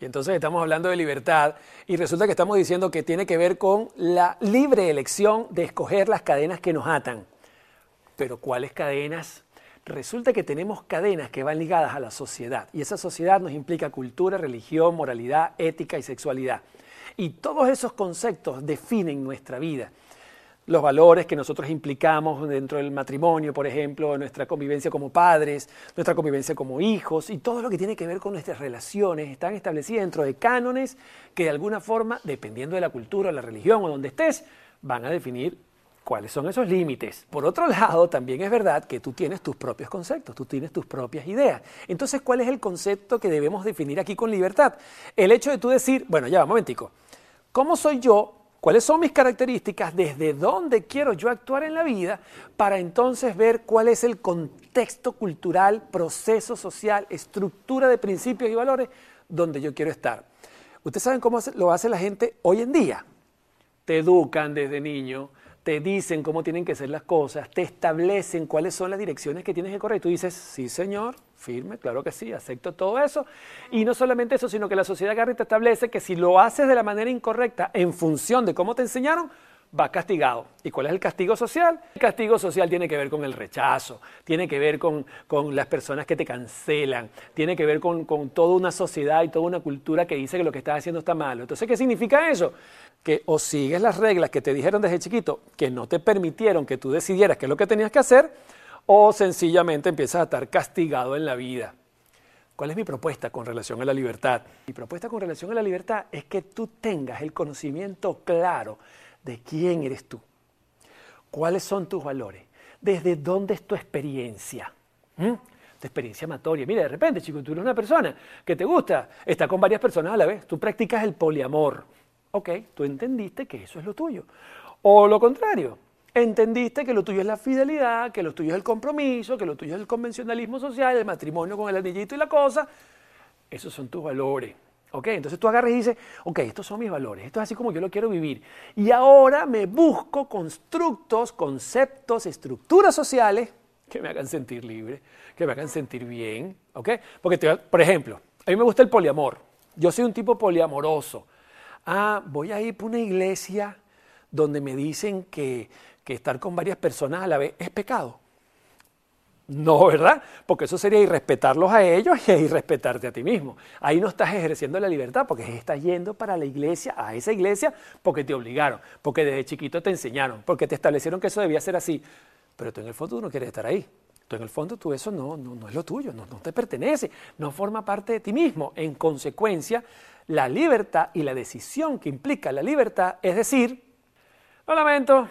Y entonces estamos hablando de libertad y resulta que estamos diciendo que tiene que ver con la libre elección de escoger las cadenas que nos atan. Pero ¿cuáles cadenas? Resulta que tenemos cadenas que van ligadas a la sociedad y esa sociedad nos implica cultura, religión, moralidad, ética y sexualidad. Y todos esos conceptos definen nuestra vida los valores que nosotros implicamos dentro del matrimonio, por ejemplo, nuestra convivencia como padres, nuestra convivencia como hijos y todo lo que tiene que ver con nuestras relaciones están establecidas dentro de cánones que de alguna forma, dependiendo de la cultura, la religión o donde estés, van a definir cuáles son esos límites. Por otro lado, también es verdad que tú tienes tus propios conceptos, tú tienes tus propias ideas. Entonces, ¿cuál es el concepto que debemos definir aquí con libertad? El hecho de tú decir, bueno, ya, un momentico, ¿cómo soy yo cuáles son mis características, desde dónde quiero yo actuar en la vida, para entonces ver cuál es el contexto cultural, proceso social, estructura de principios y valores donde yo quiero estar. Ustedes saben cómo lo hace la gente hoy en día. Te educan desde niño, te dicen cómo tienen que ser las cosas, te establecen cuáles son las direcciones que tienes que correr. Y tú dices, sí, señor, firme, claro que sí, acepto todo eso. Y no solamente eso, sino que la sociedad Garry te establece que si lo haces de la manera incorrecta, en función de cómo te enseñaron, vas castigado. ¿Y cuál es el castigo social? El castigo social tiene que ver con el rechazo, tiene que ver con, las personas que te cancelan, tiene que ver con, con, toda una sociedad y toda una cultura que dice que lo que estás haciendo está malo. Entonces, ¿qué significa eso? Que o sigues las reglas que te dijeron desde chiquito, que no te permitieron que tú decidieras qué es lo que tenías que hacer, o sencillamente empiezas a estar castigado en la vida. ¿Cuál es mi propuesta con relación a la libertad? Mi propuesta con relación a la libertad es que tú tengas el conocimiento claro de quién eres tú, cuáles son tus valores, desde dónde es tu experiencia. ¿Mm? Tu experiencia amatoria. Mira, de repente, chico, tú eres una persona que te gusta, está con varias personas a la vez, tú practicas el poliamor. Ok, tú entendiste que eso es lo tuyo. O lo contrario, entendiste que lo tuyo es la fidelidad, que lo tuyo es el compromiso, que lo tuyo es el convencionalismo social, el matrimonio con el anillito y la cosa. Esos son tus valores. ¿Ok? Entonces tú agarras y dices, ok, estos son mis valores, esto es así como yo lo quiero vivir. Y ahora me busco constructos, conceptos, estructuras sociales que me hagan sentir libre, que me hagan sentir bien. ¿Ok? Porque, por ejemplo, a mí me gusta el poliamor. Yo soy un tipo poliamoroso. Ah, voy a ir por una iglesia donde me dicen que, que estar con varias personas a la vez es pecado. No, ¿verdad? Porque eso sería irrespetarlos a ellos y irrespetarte a ti mismo. Ahí no estás ejerciendo la libertad porque estás yendo para la iglesia, a esa iglesia, porque te obligaron, porque desde chiquito te enseñaron, porque te establecieron que eso debía ser así. Pero tú en el fondo no quieres estar ahí. Tú en el fondo tú eso no, no, no es lo tuyo, no, no te pertenece, no forma parte de ti mismo. En consecuencia, la libertad y la decisión que implica la libertad es decir, lo lamento,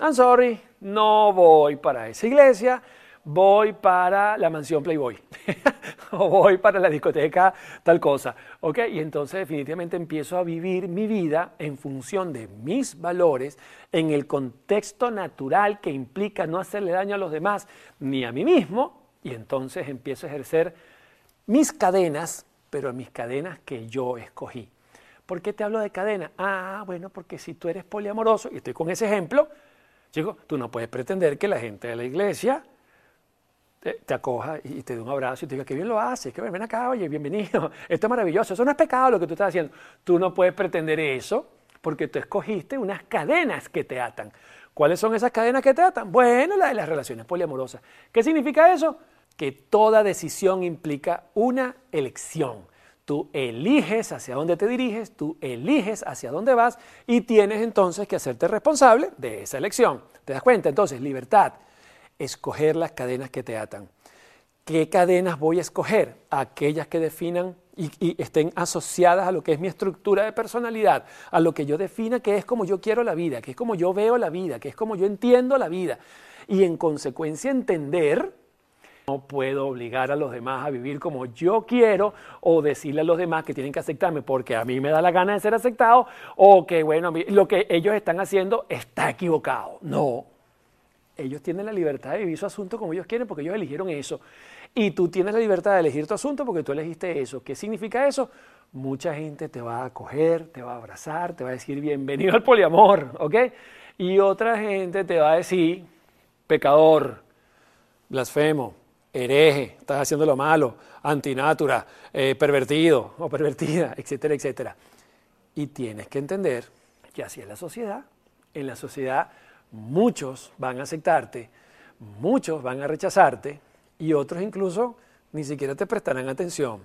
I'm sorry, no voy para esa iglesia, voy para la mansión Playboy o voy para la discoteca tal cosa, ¿ok? Y entonces definitivamente empiezo a vivir mi vida en función de mis valores, en el contexto natural que implica no hacerle daño a los demás ni a mí mismo, y entonces empiezo a ejercer mis cadenas, pero mis cadenas que yo escogí. ¿Por qué te hablo de cadena? Ah, bueno, porque si tú eres poliamoroso, y estoy con ese ejemplo, chico, tú no puedes pretender que la gente de la iglesia te, acoja y te dé un abrazo y te diga que bien lo haces, que ven acá, oye, bienvenido, esto es maravilloso, eso no es pecado lo que tú estás haciendo. Tú no puedes pretender eso porque tú escogiste unas cadenas que te atan. ¿Cuáles son esas cadenas que te atan? Bueno, la de las relaciones poliamorosas. ¿Qué significa eso? Que toda decisión implica una elección. Tú eliges hacia dónde te diriges, tú eliges hacia dónde vas y tienes entonces que hacerte responsable de esa elección. ¿Te das cuenta? Entonces, libertad, escoger las cadenas que te atan. ¿Qué cadenas voy a escoger? Aquellas que definan y, estén asociadas a lo que es mi estructura de personalidad, a lo que yo defina que es como yo quiero la vida, que es como yo veo la vida, que es como yo entiendo la vida. Y en consecuencia entender, no puedo obligar a los demás a vivir como yo quiero o decirle a los demás que tienen que aceptarme porque a mí me da la gana de ser aceptado o que, bueno, lo que ellos están haciendo está equivocado. No, ellos tienen la libertad de vivir su asunto como ellos quieren porque ellos eligieron eso. Y tú tienes la libertad de elegir tu asunto porque tú elegiste eso. ¿Qué significa eso? Mucha gente te va a acoger, te va a abrazar, te va a decir bienvenido al poliamor, ¿ok? Y otra gente te va a decir pecador, blasfemo, hereje, estás haciendo lo malo, antinatura, eh, pervertido o pervertida, etcétera, etcétera. Y tienes que entender que así es la sociedad. En la sociedad muchos van a aceptarte, muchos van a rechazarte y otros incluso ni siquiera te prestarán atención.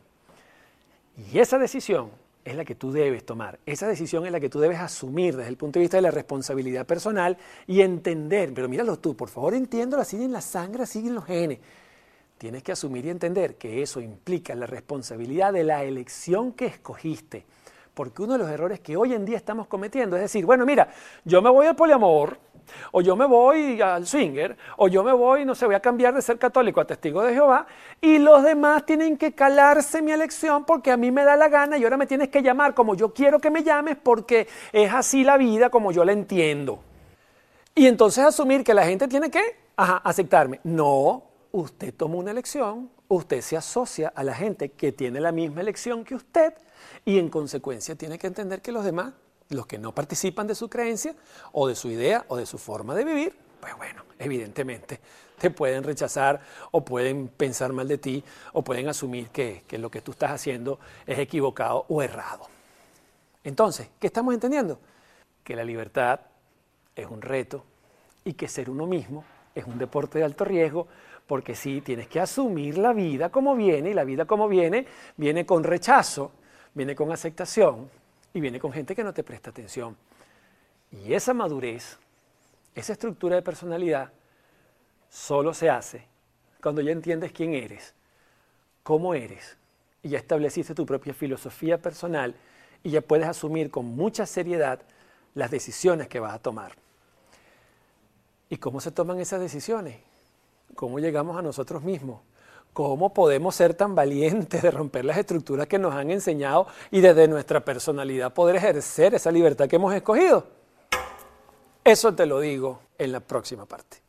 Y esa decisión es la que tú debes tomar. Esa decisión es la que tú debes asumir desde el punto de vista de la responsabilidad personal y entender, pero míralo tú, por favor entiéndolo así en la sangre, así en los genes. Tienes que asumir y entender que eso implica la responsabilidad de la elección que escogiste. Porque uno de los errores que hoy en día estamos cometiendo es decir, bueno, mira, yo me voy al poliamor, o yo me voy al swinger, o yo me voy, no sé, voy a cambiar de ser católico a testigo de Jehová, y los demás tienen que calarse mi elección porque a mí me da la gana y ahora me tienes que llamar como yo quiero que me llames porque es así la vida como yo la entiendo. Y entonces asumir que la gente tiene que aceptarme. No, usted toma una elección, usted se asocia a la gente que tiene la misma elección que usted y en consecuencia tiene que entender que los demás los que no participan de su creencia o de su idea o de su forma de vivir, pues bueno, evidentemente te pueden rechazar o pueden pensar mal de ti o pueden asumir que, que lo que tú estás haciendo es equivocado o errado. Entonces, ¿qué estamos entendiendo? Que la libertad es un reto y que ser uno mismo es un deporte de alto riesgo porque sí, tienes que asumir la vida como viene y la vida como viene viene con rechazo, viene con aceptación, y viene con gente que no te presta atención. Y esa madurez, esa estructura de personalidad, solo se hace cuando ya entiendes quién eres, cómo eres, y ya estableciste tu propia filosofía personal y ya puedes asumir con mucha seriedad las decisiones que vas a tomar. ¿Y cómo se toman esas decisiones? ¿Cómo llegamos a nosotros mismos? ¿Cómo podemos ser tan valientes de romper las estructuras que nos han enseñado y desde nuestra personalidad poder ejercer esa libertad que hemos escogido? Eso te lo digo en la próxima parte.